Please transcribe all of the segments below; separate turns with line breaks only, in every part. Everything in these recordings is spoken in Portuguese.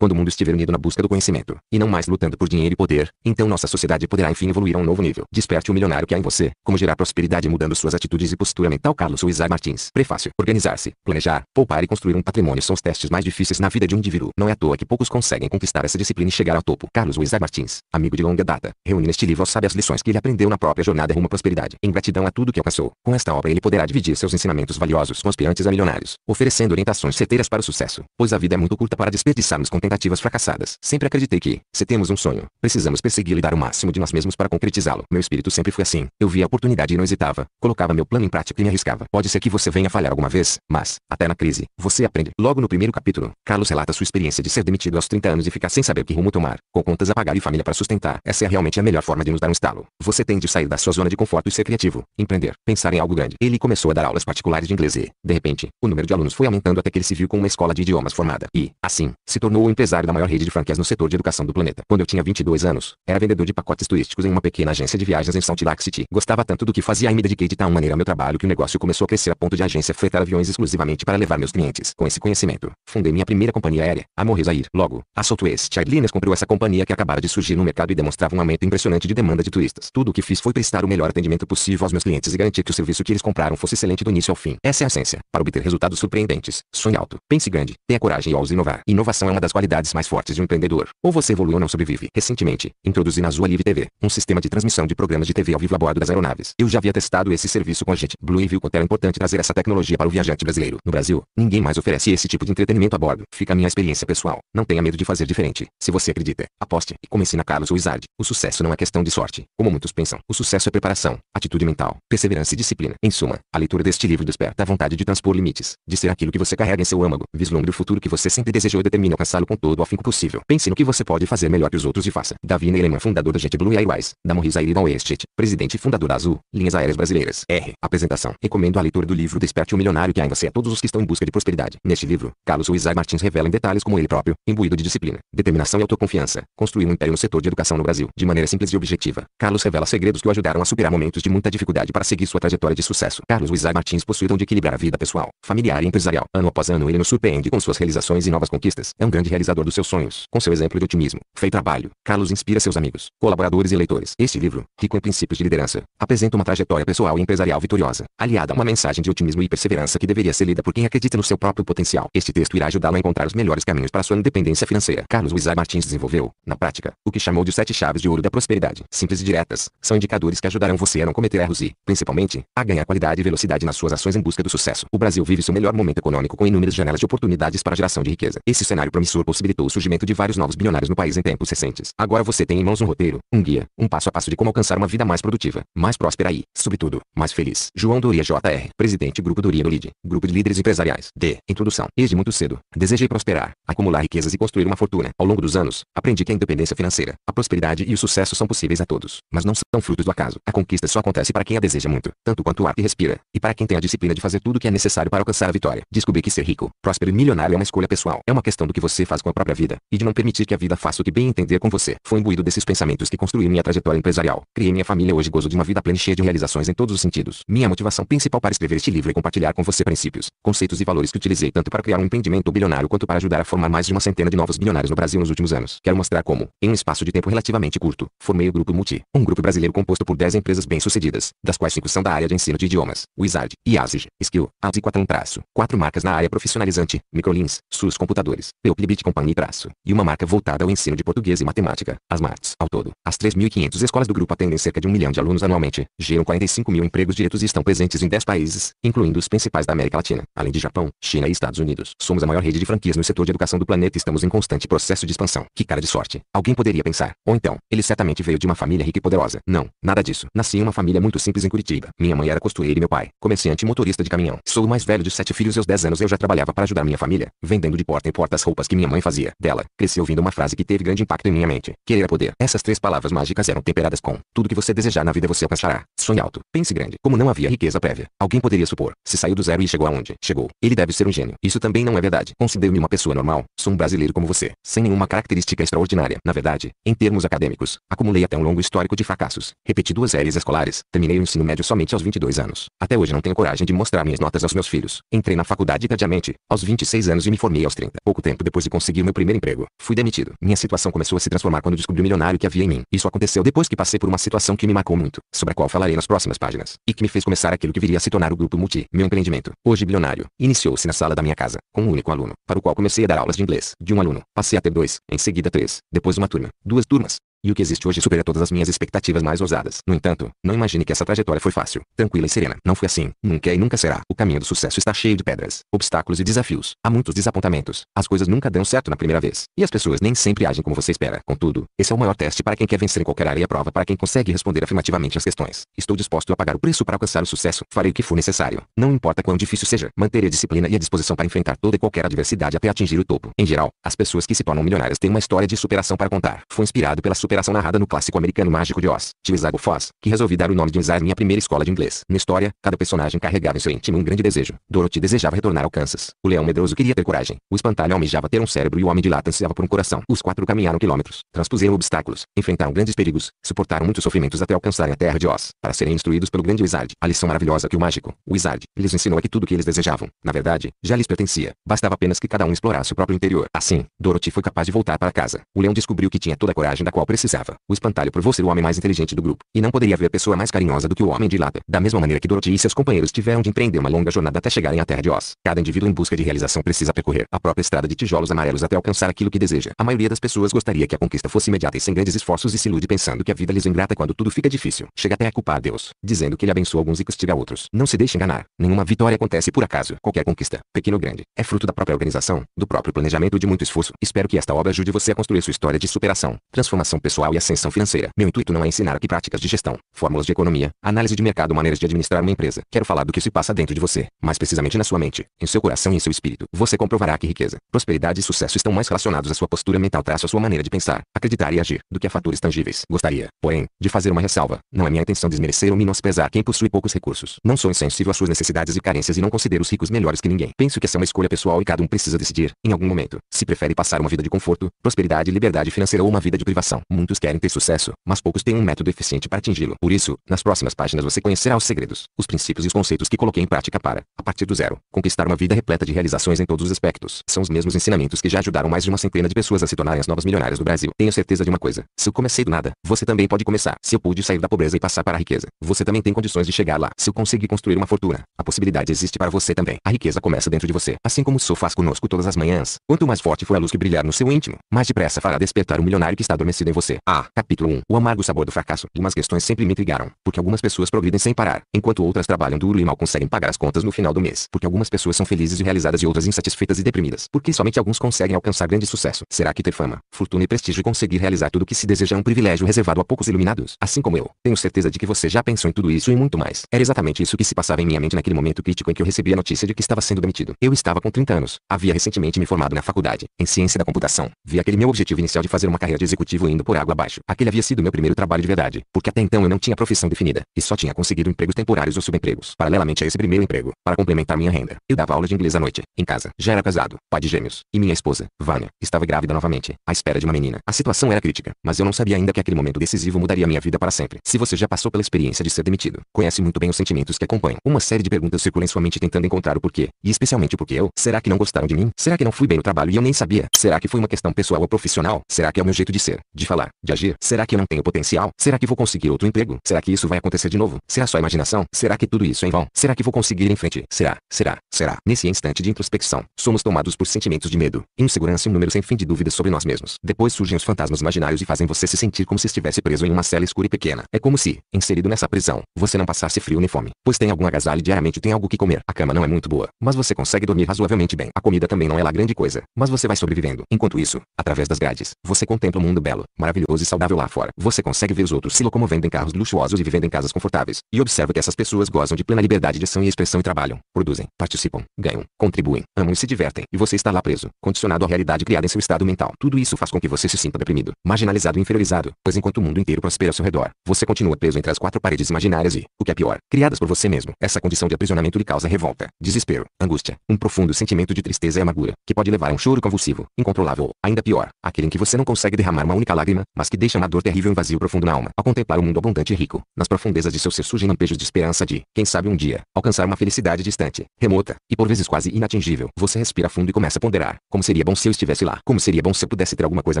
Quando o mundo estiver unido na busca do conhecimento, e não mais lutando por dinheiro e poder, então nossa sociedade poderá enfim evoluir a um novo nível. Desperte o milionário que há em você. Como gerar prosperidade mudando suas atitudes e postura mental Carlos Wizard Martins. Prefácio. Organizar-se, planejar, poupar e construir um patrimônio são os testes mais difíceis na vida de um indivíduo. Não é à toa que poucos conseguem conquistar essa disciplina e chegar ao topo. Carlos Wizard Martins, amigo de longa data, reúne neste livro as sábias lições que ele aprendeu na própria jornada rumo à prosperidade. Em gratidão a tudo que alcançou. Com esta obra ele poderá dividir seus ensinamentos valiosos com aspirantes a milionários, oferecendo orientações certeiras para o sucesso. Pois a vida é muito curta para desperdiçarmos com tentativas fracassadas. Sempre acreditei que, se temos um sonho, precisamos persegui-lo e dar o máximo de nós mesmos para concretizá-lo. Meu espírito sempre foi assim. Eu via a oportunidade e não hesitava. Colocava meu plano em prática e me arriscava. Pode ser que você venha a falhar alguma vez, mas, até na crise, você aprende. Logo no primeiro capítulo, Carlos relata sua experiência de ser demitido aos 30 anos e ficar sem saber que rumo tomar, com contas a pagar e família para sustentar. Essa é realmente a melhor forma de nos dar um estalo. Você tem de sair da sua zona de conforto e ser criativo, empreender, pensar em algo grande. Ele começou a dar aulas particulares de inglês e, de repente, o número de alunos foi aumentando até que ele se viu com uma escola de idiomas formada. E, assim, se tornou o empresário da maior rede de franquias no setor de educação do planeta. Quando eu tinha 22 anos, era vendedor de pacotes turísticos em uma pequena agência de viagens em Salt Lake City. Gostava tanto do que fazia e me dediquei de tal maneira ao meu trabalho que o negócio começou a crescer a ponto de a agência fretar aviões exclusivamente para levar meus clientes. Com esse conhecimento, fundei minha primeira companhia aérea, a Morris Air. Logo, a Southwest Airlines comprou essa companhia que acabara de surgir no mercado e demonstrava um aumento impressionante de demanda de turistas. Tudo o que fiz foi prestar o melhor atendimento possível aos meus clientes e garantir que o serviço que eles compraram fosse excelente do início ao fim. Essa é a essência. Para obter resultados surpreendentes, sonhe alto, pense grande, tenha coragem e ouse inovar. Inovação é uma das qualidades mais fortes de um empreendedor. Ou você evolui ou não sobrevive. Recentemente, introduzi na Azul Live TV, um sistema de transmissão de programas de TV ao vivo a bordo das aeronaves. Eu já havia testado esse serviço com a gente Blue viu quanto era importante trazer essa tecnologia para o viajante brasileiro. No Brasil, ninguém mais oferece esse tipo de entretenimento a bordo. Fica a minha experiência pessoal. Não tenha medo de fazer diferente. Se você acredita, aposte. E como ensina Carlos Wizard, o sucesso não é questão de sorte, como muitos pensam. O sucesso é preparação, atitude mental, perseverança e disciplina. Em suma, a leitura deste livro desperta a vontade de transpor limites, de ser aquilo que você carrega em seu âmago, vislumbre o futuro que você sempre desejou e determine alcançá-lo com todo o afinco possível. Pense no que você pode fazer melhor que os outros e faça. Davi Neyleman, fundador da JetBlue Airways, da Morris Air e Westjet, presidente e fundador da Azul, Linhas Aéreas Brasileiras. R. Apresentação. Recomendo a leitura do livro Desperte o Milionário que ainda você a todos os que estão em busca de prosperidade. Neste livro, Carlos Wizard Martins revela em detalhes como ele próprio, imbuído de disciplina, determinação e autoconfiança, construiu um império no setor de educação no Brasil. De maneira simples e objetiva, Carlos revela segredos que o ajudaram a superar momentos de muita dificuldade para seguir sua trajetória de sucesso. Carlos Wizard Martins possui dom de equilibrar a vida pessoal, familiar e empresarial. Ano após ano ele nos surpreende com suas realizações e novas conquistas. É um grande realizador dos seus sonhos. Com seu exemplo de otimismo, e trabalho, Carlos inspira seus amigos, colaboradores e leitores. Este livro, rico em princípios de liderança, apresenta uma trajetória pessoal e empresarial vitoriosa, aliada a uma mensagem de otimismo e perseverança que deveria ser lida por quem acredita no seu próprio potencial. Este texto irá ajudá-lo a encontrar os melhores caminhos para sua independência financeira. Carlos Wizard Martins desenvolveu, na prática, o que chamou de sete chaves de ouro da prosperidade. Simples e diretas, são indicadores que ajudarão você a não cometer erros e, principalmente, a ganhar qualidade e velocidade nas suas ações em busca do sucesso. O Brasil vive seu melhor momento econômico com inúmeras janelas de oportunidades para geração de riqueza. Esse cenário promissor possibilitou o surgimento de vários novos bilionários no país em tempos recentes. Agora você tem em mãos um roteiro, um guia, um passo a passo de como alcançar uma vida mais produtiva, mais próspera e, sobretudo, mais feliz. João Doria JR, presidente Grupo Doria no LID, Grupo de Líderes Empresariais. D. Introdução. Desde muito cedo, desejei prosperar, acumular riquezas e construir uma fortuna. Ao longo dos anos, aprendi que a independência financeira, a prosperidade e o sucesso são possíveis a todos, mas não são frutos do acaso. A conquista só acontece para quem a deseja muito, tanto quanto o ar que respira, e para quem tem a disciplina de fazer tudo o que é necessário para alcançar a vitória. Descobri que ser rico, próspero e milionário é uma escolha pessoal. É uma questão do que você faz com a própria vida, e de não permitir que a vida faça o que bem entender com você. Foi imbuído desses pensamentos que construí minha trajetória empresarial. Criei minha família hoje gozo de uma vida plena e cheia de realizações em todos os sentidos. Minha motivação principal para escrever este livro é compartilhar com você princípios, conceitos e valores que utilizei tanto para criar um empreendimento bilionário quanto para ajudar a formar mais de uma centena de novos bilionários no Brasil nos últimos anos. Quero mostrar como, em um espaço de tempo relativamente curto, formei o Grupo Multi, um grupo brasileiro composto por 10 empresas bem-sucedidas, das quais 5 são da área de ensino de idiomas, Wizard, Yazig, Skill, Ads e Quatro traço, 4 marcas na área profissionalizante, Microlins, SUS Computadores, Euclid Company traço, e uma marca voltada ao ensino de português e matemática, as MATs. Ao todo, as 3.500 escolas do grupo atendem cerca de um milhão de alunos anualmente, geram 45 mil empregos diretos e estão presentes em 10 países, incluindo os principais da América Latina, além de Japão, China e Estados Unidos. Somos a maior rede de franquias no setor de educação do planeta e estamos em constante processo de expansão. Que cara de sorte. Alguém poderia pensar. Ou então, ele certamente veio de uma família rica e poderosa. Não, nada disso. Nasci em uma família muito simples em Curitiba. Minha mãe era costureira e meu pai, comerciante e motorista de caminhão. Sou o mais velho de sete filhos e aos 10 anos eu já trabalhava para ajudar minha família, vendendo de porta em porta as roupas que minha mãe fazia. Dela, cresci ouvindo uma frase que teve grande impacto em minha mente. Querer é poder. Essas três palavras mágicas eram temperadas com tudo que você desejar na vida você alcançará. Sonhe alto. Pense grande. Como não havia riqueza prévia, alguém poderia supor. Se saiu do zero e chegou aonde chegou, ele deve ser um gênio. Isso também não é verdade. Considere-me uma pessoa normal. Sou um brasileiro como você, sem nenhuma característica extraordinária. Na verdade, em termos acadêmicos, acumulei até um longo histórico de fracassos. Repeti duas séries escolares. Terminei o ensino médio somente aos 22 anos. Até hoje não tenho coragem de mostrar minhas notas aos meus filhos. Entrei na faculdade tardiamente, aos 26 anos e me formei aos 30. Pouco tempo depois de conseguir conseguir meu primeiro emprego. Fui demitido. Minha situação começou a se transformar quando descobri o milionário que havia em mim. Isso aconteceu depois que passei por uma situação que me marcou muito, sobre a qual falarei nas próximas páginas, e que me fez começar aquilo que viria a se tornar o Grupo Multi, meu empreendimento. Hoje bilionário, iniciou-se na sala da minha casa, com um único aluno, para o qual comecei a dar aulas de inglês. De um aluno, passei a ter dois, em seguida três, depois uma turma, duas turmas, e o que existe hoje supera todas as minhas expectativas mais ousadas. No entanto, não imagine que essa trajetória foi fácil, tranquila e serena. Não foi assim, nunca é e nunca será. O caminho do sucesso está cheio de pedras, obstáculos e desafios. Há muitos desapontamentos. As coisas nunca dão certo na primeira vez. E as pessoas nem sempre agem como você espera. Contudo, esse é o maior teste para quem quer vencer em qualquer área e a prova para quem consegue responder afirmativamente às questões. Estou disposto a pagar o preço para alcançar o sucesso. Farei o que for necessário. Não importa quão difícil seja. Manter a disciplina e a disposição para enfrentar toda e qualquer adversidade até atingir o topo. Em geral, as pessoas que se tornam milionárias têm uma história de superação para contar. Foi inspirado pela superação narrada no clássico americano mágico de Oz, Isago Foz, que resolvi dar o nome de Isaac minha primeira escola de inglês. Na história, cada personagem carregava em seu íntimo um grande desejo. Dorothy desejava retornar ao Kansas. O leão medroso queria ter coragem. O espantalho almejava ter um cérebro e o homem de lata ansiava por um coração. Os quatro caminharam quilômetros, transpuseram obstáculos, enfrentaram grandes perigos, suportaram muitos sofrimentos até alcançarem a terra de Oz, para serem instruídos pelo grande Wizard. A lição maravilhosa que o mágico, o Wizard, lhes ensinou é que tudo o que eles desejavam, na verdade, já lhes pertencia. Bastava apenas que cada um explorasse o próprio interior. Assim, Dorothy foi capaz de voltar para casa. O leão descobriu que tinha toda a coragem da qual precisava. O espantalho provou ser o homem mais inteligente do grupo, e não poderia haver pessoa mais carinhosa do que o Homem de Lata. Da mesma maneira que Dorothy e seus companheiros tiveram de empreender uma longa jornada até chegarem à Terra de Oz. Cada indivíduo em busca de realização precisa percorrer a própria estrada de tijolos amarelos até alcançar aquilo que deseja. A maioria das pessoas gostaria que a conquista fosse imediata e sem grandes esforços e se ilude pensando que a vida lhes ingrata quando tudo fica difícil. Chega até a culpar Deus, dizendo que ele abençoa alguns e castiga outros. Não se deixe enganar. Nenhuma vitória acontece por acaso. Qualquer conquista, pequena ou grande, é fruto da própria organização, do próprio planejamento e de muito esforço. Espero que esta obra ajude você a construir sua história de superação, transformação pessoal e ascensão financeira. Meu intuito não é ensinar aqui práticas de gestão, fórmulas de economia, análise de mercado maneiras de administrar uma empresa. Quero falar do que se passa dentro de você, mais precisamente na sua mente, em seu coração e em seu espírito. Você comprovará que riqueza, prosperidade e sucesso estão mais relacionados à sua postura mental traço à sua maneira de pensar, acreditar e agir, do que a fatores tangíveis. Gostaria, porém, de fazer uma ressalva. Não é minha intenção desmerecer ou menosprezar quem possui poucos recursos. Não sou insensível às suas necessidades e carências e não considero os ricos melhores que ninguém. Penso que essa é uma escolha pessoal e cada um precisa decidir, em algum momento, se prefere passar uma vida de conforto, prosperidade e liberdade financeira ou uma vida de privação. Muitos querem ter sucesso, mas poucos têm um método eficiente para atingi-lo. Por isso, nas próximas páginas você conhecerá os segredos, os princípios e os conceitos que coloquei em prática para, a partir do zero, conquistar uma vida repleta de realizações em todos os aspectos. São os mesmos ensinamentos que já ajudaram mais de uma centena de pessoas a se tornarem as novas milionárias do Brasil. Tenho certeza de uma coisa: se eu comecei do nada, você também pode começar. Se eu pude sair da pobreza e passar para a riqueza, você também tem condições de chegar lá. Se eu conseguir construir uma fortuna, a possibilidade existe para você também. A riqueza começa dentro de você, assim como o sol faz conosco todas as manhãs. Quanto mais forte for a luz que brilhar no seu íntimo, mais depressa fará despertar o milionário que está adormecido em você. Ah, capítulo 1: O amargo sabor do fracasso. Umas questões sempre me intrigaram, porque algumas pessoas progridem sem parar, enquanto outras trabalham duro e mal conseguem pagar as contas no final do mês. Porque algumas pessoas são felizes e realizadas e outras insatisfeitas e deprimidas. Porque somente alguns conseguem alcançar grande sucesso. Será que ter fama, fortuna e prestígio e conseguir realizar tudo o que se deseja é um privilégio reservado a poucos iluminados? Assim como eu, tenho certeza de que você já pensou em tudo isso e muito mais. Era exatamente isso que se passava em minha mente naquele momento crítico em que eu recebi a notícia de que estava sendo demitido. Eu estava com 30 anos, havia recentemente me formado na faculdade, em ciência da computação. Vi aquele meu objetivo inicial de fazer uma carreira de executivo indo por água abaixo. Aquele havia sido meu primeiro trabalho de verdade, porque até então eu não tinha profissão definida, e só tinha conseguido empregos temporários ou subempregos. Paralelamente a esse primeiro emprego, para complementar minha renda, eu dava aula de inglês à noite, em casa. Já era casado, pai de gêmeos, e minha esposa, Vânia, estava grávida novamente, à espera de uma menina. A situação era crítica, mas eu não sabia ainda que aquele momento decisivo mudaria minha vida para sempre. Se você já passou pela experiência de ser demitido, conhece muito bem os sentimentos que acompanham. Uma série de perguntas circulam em sua mente tentando encontrar o porquê, e especialmente o porquê eu. Será que não gostaram de mim? Será que não fui bem no trabalho e eu nem sabia? Será que foi uma questão pessoal ou profissional? Será que é o meu jeito de ser, de falar, de agir? Será que eu não tenho potencial? Será que vou conseguir outro emprego? Será que isso vai acontecer de novo? Será só imaginação? Será que tudo isso é em vão? Será que vou conseguir ir em frente? Será? Será? Será? Nesse instante de introspecção, somos tomados por sentimentos de medo, insegurança e um número sem fim de dúvidas sobre nós mesmos. Depois surgem os fantasmas imaginários e fazem você se sentir como se estivesse preso em uma cela escura e pequena. É como se, inserido nessa prisão, você não passasse frio nem fome, pois tem algum agasalho e diariamente tem algo que comer. A cama não é muito boa, mas você consegue dormir razoavelmente bem. A comida também não é lá grande coisa, mas você vai sobrevivendo. Enquanto isso, através das grades, você contempla um mundo belo, maravilhoso e saudável lá fora. Você consegue ver os outros se locomovendo em carros luxuosos e vivendo em casas confortáveis, e observa que essas pessoas gozam de plena liberdade de ação e expressão e trabalham, produzem, participam, ganham, contribuem, amam e se divertem, e você está lá preso, condicionado à realidade criada em seu estado mental. Tudo isso faz com que você se sinta deprimido, marginalizado e inferiorizado, pois enquanto o mundo inteiro prospera ao seu redor, você continua preso entre as quatro paredes imaginárias e, o que é pior, criadas por você mesmo. Essa condição de aprisionamento lhe causa revolta, desespero, angústia, um profundo sentimento de tristeza e amargura, que pode levar a um choro convulsivo, incontrolável ou, ainda pior, aquele em que você não consegue derramar uma única lágrima mas que deixa uma dor terrível e vazio profundo na alma. Ao contemplar o mundo abundante e rico, nas profundezas de seu ser surgem lampejos de esperança de, quem sabe um dia, alcançar uma felicidade distante, remota, e por vezes quase inatingível. Você respira fundo e começa a ponderar. Como seria bom se eu estivesse lá? Como seria bom se eu pudesse ter alguma coisa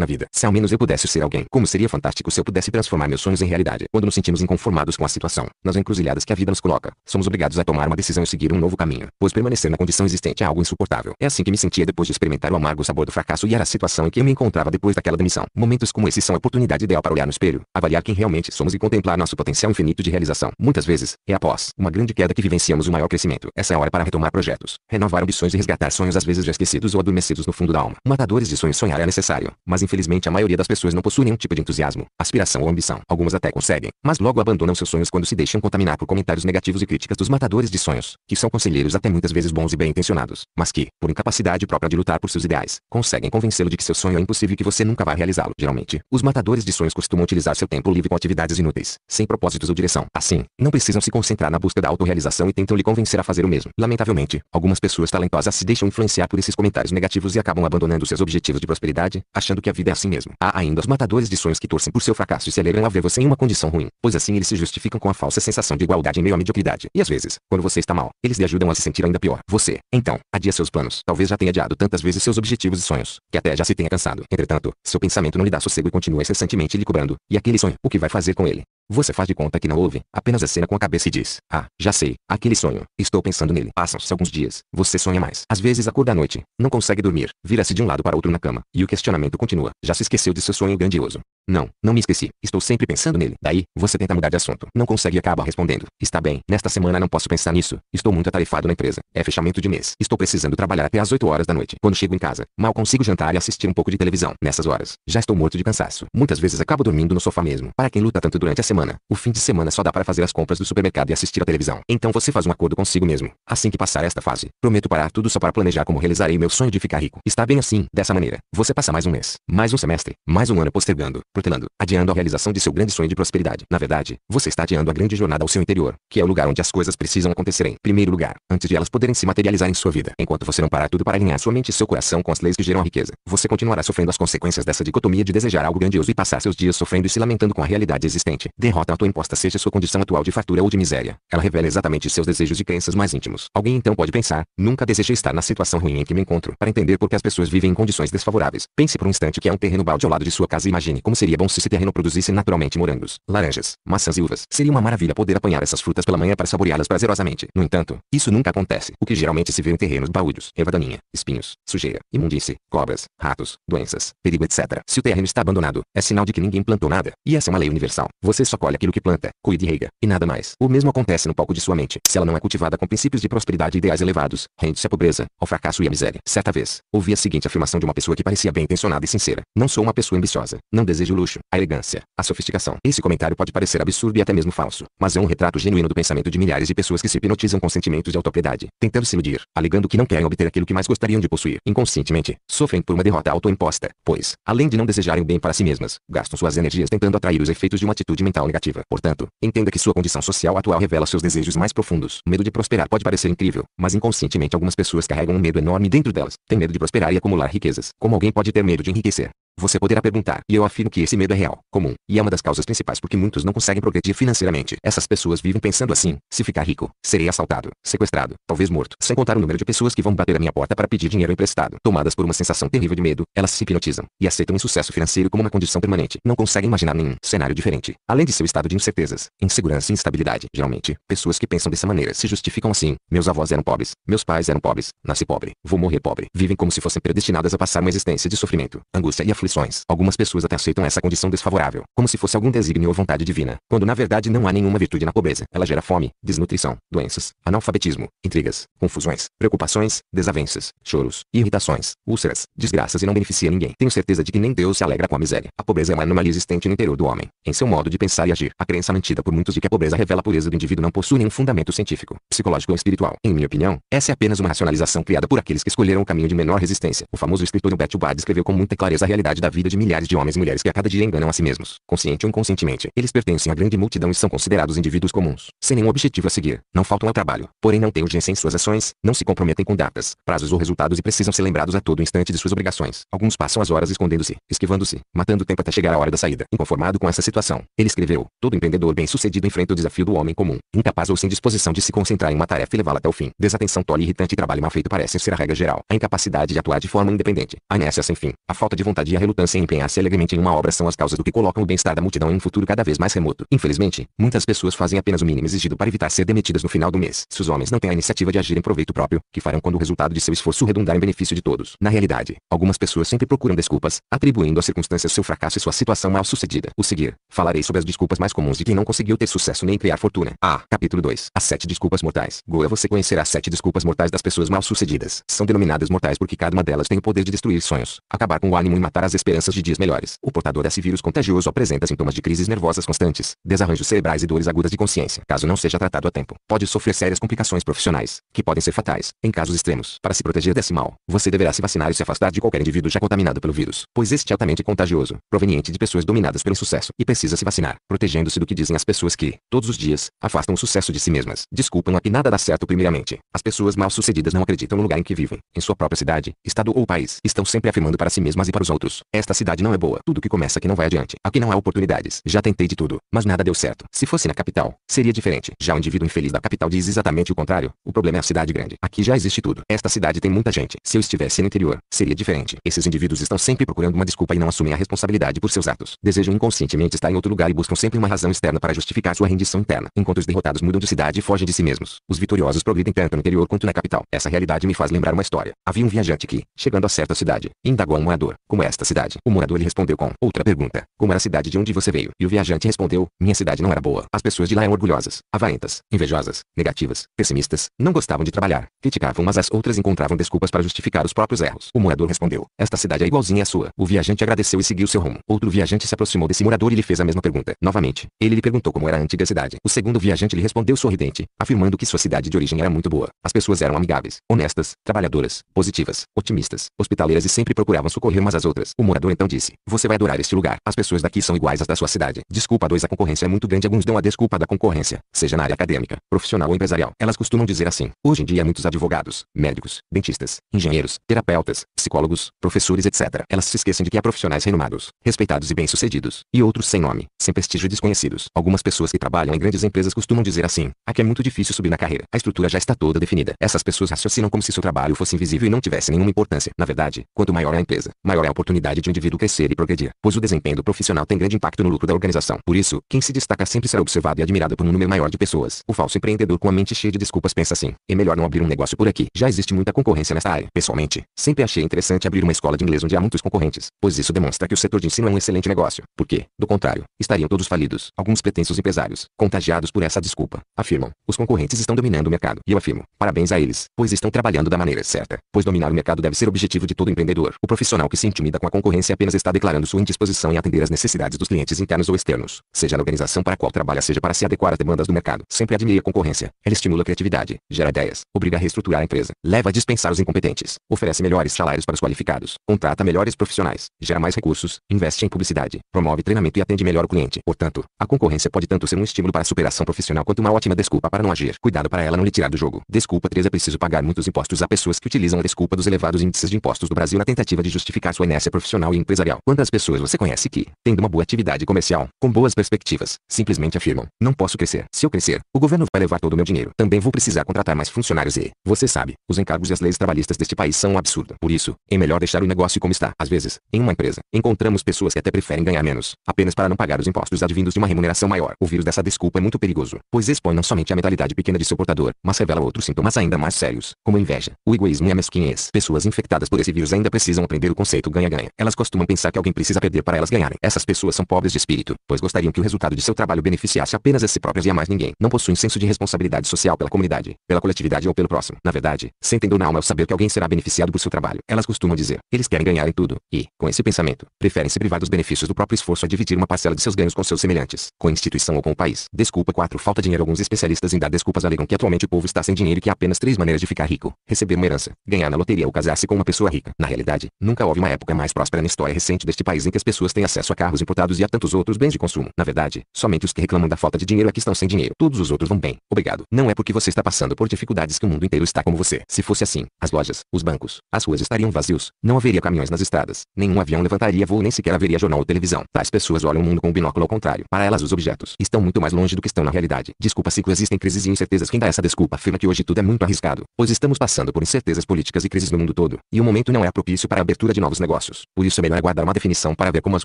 na vida? Se ao menos eu pudesse ser alguém? Como seria fantástico se eu pudesse transformar meus sonhos em realidade? Quando nos sentimos inconformados com a situação, nas encruzilhadas que a vida nos coloca, somos obrigados a tomar uma decisão e seguir um novo caminho, pois permanecer na condição existente é algo insuportável. É assim que me sentia depois de experimentar o amargo sabor do fracasso e era a situação em que eu me encontrava depois daquela demissão. Momentos como esses são a oportunidade ideal para olhar no espelho, avaliar quem realmente somos e contemplar nosso potencial infinito de realização. Muitas vezes, é após uma grande queda que vivenciamos o maior crescimento. Essa é a hora para retomar projetos, renovar ambições e resgatar sonhos às vezes já esquecidos ou adormecidos no fundo da alma. Matadores de sonhos sonhar é necessário, mas infelizmente a maioria das pessoas não possui nenhum tipo de entusiasmo, aspiração ou ambição. Algumas até conseguem, mas logo abandonam seus sonhos quando se deixam contaminar por comentários negativos e críticas dos matadores de sonhos, que são conselheiros até muitas vezes bons e bem intencionados, mas que, por incapacidade própria de lutar por seus ideais, conseguem convencê-lo de que seu sonho é impossível e que você nunca vai realizá-lo. Geralmente, os matadores de sonhos costumam utilizar seu tempo livre com atividades inúteis, sem propósitos ou direção. Assim, não precisam se concentrar na busca da autorrealização e tentam lhe convencer a fazer o mesmo. Lamentavelmente, algumas pessoas talentosas se deixam influenciar por esses comentários negativos e acabam abandonando seus objetivos de prosperidade, achando que a vida é assim mesmo. Há ainda os matadores de sonhos que torcem por seu fracasso e se alegram ao ver você em uma condição ruim, pois assim eles se justificam com a falsa sensação de igualdade em meio à mediocridade. E às vezes, quando você está mal, eles lhe ajudam a se sentir ainda pior. Você, então, adia seus planos. Talvez já tenha adiado tantas vezes seus objetivos e sonhos, que até já se tenha cansado. Entretanto, seu pensamento não lhe dá sossego e continua incessantemente lhe cobrando. E aquele sonho, o que vai fazer com ele? Você faz de conta que não ouve, apenas acena com a cabeça e diz: Ah, já sei, aquele sonho, estou pensando nele. Passam-se alguns dias, você sonha mais. Às vezes acorda à noite, não consegue dormir, vira-se de um lado para outro na cama, e o questionamento continua: Já se esqueceu de seu sonho grandioso? Não, não me esqueci, estou sempre pensando nele. Daí, você tenta mudar de assunto, não consegue e acaba respondendo: Está bem, nesta semana não posso pensar nisso, estou muito atarefado na empresa, é fechamento de mês, estou precisando trabalhar até às 8 horas da noite. Quando chego em casa, mal consigo jantar e assistir um pouco de televisão. Nessas horas, já estou morto de cansaço. Muitas vezes acabo dormindo no sofá mesmo. Para quem luta tanto durante a semana, o fim de semana só dá para fazer as compras do supermercado e assistir a televisão. Então você faz um acordo consigo mesmo. Assim que passar esta fase, prometo parar tudo só para planejar como realizarei meu sonho de ficar rico. Está bem assim, dessa maneira. Você passa mais um mês, mais um semestre, mais um ano postergando, protelando, adiando a realização de seu grande sonho de prosperidade. Na verdade, você está adiando a grande jornada ao seu interior, que é o lugar onde as coisas precisam acontecer em primeiro lugar, antes de elas poderem se materializar em sua vida. Enquanto você não parar tudo para alinhar sua mente e seu coração com as leis que geram a riqueza, você continuará sofrendo as consequências dessa dicotomia de desejar algo grandioso e passar seus dias sofrendo e se lamentando com a realidade existente. Derrota autoimposta seja sua condição atual de de fartura ou de miséria. Ela revela exatamente seus desejos e crenças mais íntimos. Alguém então pode pensar, nunca desejei estar na situação ruim em que me encontro, para entender por que as pessoas vivem em condições desfavoráveis. Pense por um instante que é um terreno balde ao lado de sua casa e imagine como seria bom se esse terreno produzisse naturalmente morangos, laranjas, maçãs e uvas. Seria uma maravilha poder apanhar essas frutas pela manhã para saboreá-las prazerosamente. No entanto, isso nunca acontece. O que geralmente se vê em terrenos balúrdios, erva daninha, espinhos, sujeira, imundície, cobras, ratos, doenças, perigo etc. Se o terreno está abandonado, é sinal de que ninguém plantou nada. E essa é uma lei universal. Você só colhe aquilo que planta, cuida e rega, e nada mais. O mesmo acontece no palco de sua mente. Se ela não é cultivada com princípios de prosperidade e ideais elevados, rende-se à pobreza, ao fracasso e à miséria. Certa vez, ouvi a seguinte afirmação de uma pessoa que parecia bem intencionada e sincera. Não sou uma pessoa ambiciosa. Não desejo o luxo, a elegância, a sofisticação. Esse comentário pode parecer absurdo e até mesmo falso, mas é um retrato genuíno do pensamento de milhares de pessoas que se hipnotizam com sentimentos de autopiedade, tentando se iludir, alegando que não querem obter aquilo que mais gostariam de possuir. Inconscientemente, sofrem por uma derrota autoimposta, pois, além de não desejarem o bem para si mesmas, gastam suas energias tentando atrair os efeitos de uma atitude mental negativa. Portanto, entenda que sua condição social atual revela seus desejos mais profundos. O medo de prosperar pode parecer incrível, mas inconscientemente algumas pessoas carregam um medo enorme dentro delas. Tem medo de prosperar e acumular riquezas. Como alguém pode ter medo de enriquecer? Você poderá perguntar, e eu afirmo que esse medo é real, comum, e é uma das causas principais porque muitos não conseguem progredir financeiramente. Essas pessoas vivem pensando assim: se ficar rico, serei assaltado, sequestrado, talvez morto. Sem contar o número de pessoas que vão bater à minha porta para pedir dinheiro emprestado. Tomadas por uma sensação terrível de medo, elas se hipnotizam e aceitam o insucesso financeiro como uma condição permanente. Não conseguem imaginar nenhum cenário diferente. Além de seu estado de incertezas, insegurança e instabilidade. Geralmente, pessoas que pensam dessa maneira se justificam assim: meus avós eram pobres, meus pais eram pobres, nasci pobre, vou morrer pobre. Vivem como se fossem predestinadas a passar uma existência de sofrimento, angústia e aflições. Algumas pessoas até aceitam essa condição desfavorável, como se fosse algum desígnio ou vontade divina, quando na verdade não há nenhuma virtude na pobreza. Ela gera fome, desnutrição, doenças, analfabetismo, intrigas, confusões, preocupações, desavenças, choros, irritações, úlceras, desgraças e não beneficia ninguém. Tenho certeza de que nem Deus se alegra com a miséria. A pobreza é uma anomalia existente no interior do homem, em seu modo de pensar e agir. A crença mantida por muitos de que a pobreza revela a pureza do indivíduo não possui nenhum fundamento científico, psicológico ou espiritual. Em minha opinião, essa é apenas uma racionalização criada por aqueles que escolheram o caminho de menor resistência. O famoso escritor Humberto Bard escreveu com muita clareza a realidade da vida de milhares de homens e mulheres que a cada dia enganam a si mesmos, consciente ou inconscientemente. Eles pertencem à grande multidão e são considerados indivíduos comuns, sem nenhum objetivo a seguir. Não faltam ao trabalho, porém não têm urgência em suas ações, não se comprometem com datas, prazos ou resultados e precisam ser lembrados a todo instante de suas obrigações. Alguns passam as horas escondendo-se, esquivando-se, matando tempo até chegar a hora da saída. Inconformado com essa situação, ele escreveu: Todo empreendedor bem-sucedido enfrenta o desafio do homem comum, incapaz ou sem disposição de se concentrar em uma tarefa e levá-la até o fim. Desatenção tole irritante e trabalho mal feito parecem ser a regra geral. A incapacidade de atuar de forma independente, a inércia sem fim, a falta de vontade e relutância em empenhar-se alegremente em uma obra são as causas do que colocam o bem-estar da multidão em um futuro cada vez mais remoto. Infelizmente, muitas pessoas fazem apenas o mínimo exigido para evitar ser demitidas no final do mês. Se os homens não têm a iniciativa de agir em proveito próprio, que farão quando o resultado de seu esforço redundar em benefício de todos. Na realidade, algumas pessoas sempre procuram desculpas, atribuindo às circunstâncias seu fracasso e sua situação mal sucedida. O seguir, falarei sobre as desculpas mais comuns de quem não conseguiu ter sucesso nem criar fortuna. A. Capítulo 2. As sete desculpas mortais. Goa você conhecerá as sete desculpas mortais das pessoas mal sucedidas. São denominadas mortais porque cada uma delas tem o poder de destruir sonhos, acabar com o ânimo e matar as esperanças de dias melhores. O portador desse vírus contagioso apresenta sintomas de crises nervosas constantes, desarranjos cerebrais e dores agudas de consciência. Caso não seja tratado a tempo, pode sofrer sérias complicações profissionais, que podem ser fatais, em casos extremos. Para se proteger desse mal, você deverá se vacinar e se afastar de qualquer indivíduo já contaminado pelo vírus, pois este é altamente contagioso, proveniente de pessoas dominadas pelo insucesso, e precisa se vacinar, protegendo-se do que dizem as pessoas que, todos os dias, afastam o sucesso de si mesmas. Desculpam a que nada dá certo primeiramente. As pessoas mal sucedidas não acreditam no lugar em que vivem, em sua própria cidade, estado ou país. Estão sempre afirmando para si mesmas e para os outros. Esta cidade não é boa. Tudo que começa aqui não vai adiante. Aqui não há oportunidades. Já tentei de tudo, mas nada deu certo. Se fosse na capital, seria diferente. Já o indivíduo infeliz da capital diz exatamente o contrário. O problema é a cidade grande. Aqui já existe tudo. Esta cidade tem muita gente. Se eu estivesse no interior, seria diferente. Esses indivíduos estão sempre procurando uma desculpa e não assumem a responsabilidade por seus atos. Desejam inconscientemente estar em outro lugar e buscam sempre uma razão externa para justificar sua rendição interna. Enquanto os derrotados mudam de cidade e fogem de si mesmos, os vitoriosos progridem tanto no interior quanto na capital. Essa realidade me faz lembrar uma história. Havia um viajante que, chegando a certa cidade, indagou a um morador: Como é esta cidade? O morador lhe respondeu com outra pergunta: Como era a cidade de onde você veio? E o viajante respondeu: Minha cidade não era boa. As pessoas de lá eram orgulhosas, avarentas, invejosas, negativas, pessimistas, não gostavam de trabalhar, criticavam mas as outras encontravam desculpas para justificar os próprios erros. O morador respondeu: Esta cidade é igualzinha à sua. O viajante agradeceu e seguiu seu rumo. Outro viajante se aproximou desse morador e lhe fez a mesma pergunta. Novamente, ele lhe perguntou como era a antiga cidade. O segundo viajante lhe respondeu sorridente, afirmando que sua cidade de origem era muito boa. As pessoas eram amigáveis, honestas, trabalhadoras, positivas, otimistas, hospitaleiras e sempre procuravam socorrer umas às outras. O morador então disse: Você vai adorar este lugar. As pessoas daqui são iguais às da sua cidade. Desculpa 2 A concorrência é muito grande. Alguns dão a desculpa da concorrência, seja na área acadêmica, profissional ou empresarial. Elas costumam dizer assim: Hoje em dia muitos advogados, médicos, dentistas, engenheiros, terapeutas, psicólogos, professores etc. Elas se esquecem de que há profissionais renomados, respeitados e bem-sucedidos, e outros sem nome, sem prestígio e desconhecidos. Algumas pessoas que trabalham em grandes empresas costumam dizer assim: Aqui é muito difícil subir na carreira. A estrutura já está toda definida. Essas pessoas raciocinam como se seu trabalho fosse invisível e não tivesse nenhuma importância. Na verdade, quanto maior é a empresa, maior é a oportunidade de um indivíduo crescer e progredir, pois o desempenho do profissional tem grande impacto no lucro da organização. Por isso, quem se destaca sempre será observado e admirado por um número maior de pessoas. O falso empreendedor com a mente cheia de desculpas pensa assim: é melhor não abrir um negócio por aqui. Já existe muita concorrência nesta área. Pessoalmente, sempre achei interessante abrir uma escola de inglês onde há muitos concorrentes, pois isso demonstra que o setor de ensino é um excelente negócio. Porque, do contrário, estariam todos falidos. Alguns pretensos empresários, contagiados por essa desculpa, afirmam: os concorrentes estão dominando o mercado. E eu afirmo: parabéns a eles, pois estão trabalhando da maneira certa. Pois dominar o mercado deve ser o objetivo de todo empreendedor. O profissional que se intimida com a concorrência apenas está declarando sua indisposição em atender às necessidades dos clientes internos ou externos, seja na organização para a qual trabalha, seja para se adequar às demandas do mercado. Sempre admire a concorrência. Ela estimula a criatividade, gera ideias, obriga a reestruturar a empresa, leva a dispensar os incompetentes, oferece melhores salários para os qualificados, contrata melhores profissionais, gera mais recursos, investe em publicidade, promove treinamento e atende melhor o cliente. Portanto, a concorrência pode tanto ser um estímulo para a superação profissional quanto uma ótima desculpa para não agir. Cuidado para ela não lhe tirar do jogo. Desculpa 3 é preciso pagar muitos impostos a pessoas que utilizam a desculpa dos elevados índices de impostos do Brasil na tentativa de justificar sua inércia profissional e empresarial. Quantas pessoas você conhece que, tendo uma boa atividade comercial, com boas perspectivas, simplesmente afirmam: não posso crescer. Se eu crescer, o governo vai levar todo o meu dinheiro. Também vou precisar contratar mais funcionários e, você sabe, os encargos e as leis trabalhistas deste país são um absurdo. Por isso, é melhor deixar o negócio como está. Às vezes, em uma empresa, encontramos pessoas que até preferem ganhar menos, apenas para não pagar os impostos advindos de uma remuneração maior. O vírus dessa desculpa é muito perigoso, pois expõe não somente a mentalidade pequena de seu portador, mas revela outros sintomas ainda mais sérios, como inveja, o egoísmo e a mesquinhez. Pessoas infectadas por esse vírus ainda precisam aprender o conceito ganha-ganha. Elas costumam pensar que alguém precisa perder para elas ganharem. Essas pessoas são pobres de espírito, pois gostariam que o resultado de seu trabalho beneficiasse apenas a si próprias e a mais ninguém. Não possuem senso de responsabilidade social pela comunidade, pela coletividade ou pelo próximo. Na verdade, sentem dor na alma ao saber que alguém será beneficiado por seu trabalho. Elas costumam dizer, eles querem ganhar em tudo, e, com esse pensamento, preferem se privar dos benefícios do próprio esforço a dividir uma parcela de seus ganhos com seus semelhantes, com a instituição ou com o país. Desculpa 4. Falta dinheiro Alguns especialistas em dar desculpas alegam que atualmente o povo está sem dinheiro e que há apenas três maneiras de ficar rico. Receber uma herança, ganhar na loteria ou casar-se com uma pessoa rica. Na realidade, nunca houve uma época mais próspera na história recente deste país em que as pessoas têm acesso a carros importados e a tantos outros bens de consumo. Na verdade, somente os que reclamam da falta de dinheiro é que estão sem dinheiro. Todos os outros vão bem. Obrigado. Não é porque você está passando por dificuldades que o mundo inteiro está como você. Se fosse assim, as lojas, os bancos, as ruas estariam vazios. Não haveria caminhões nas estradas. Nenhum avião levantaria voo nem sequer haveria jornal ou televisão. Tais pessoas olham o mundo com um binóculo ao contrário. Para elas os objetos estão muito mais longe do que estão na realidade. Desculpa se existem crises e incertezas. Quem dá essa desculpa afirma que hoje tudo é muito arriscado, pois estamos passando por incertezas políticas e crises no mundo todo, e o momento não é propício para a abertura de novos negócios. Por isso é melhor aguardar uma definição para ver como as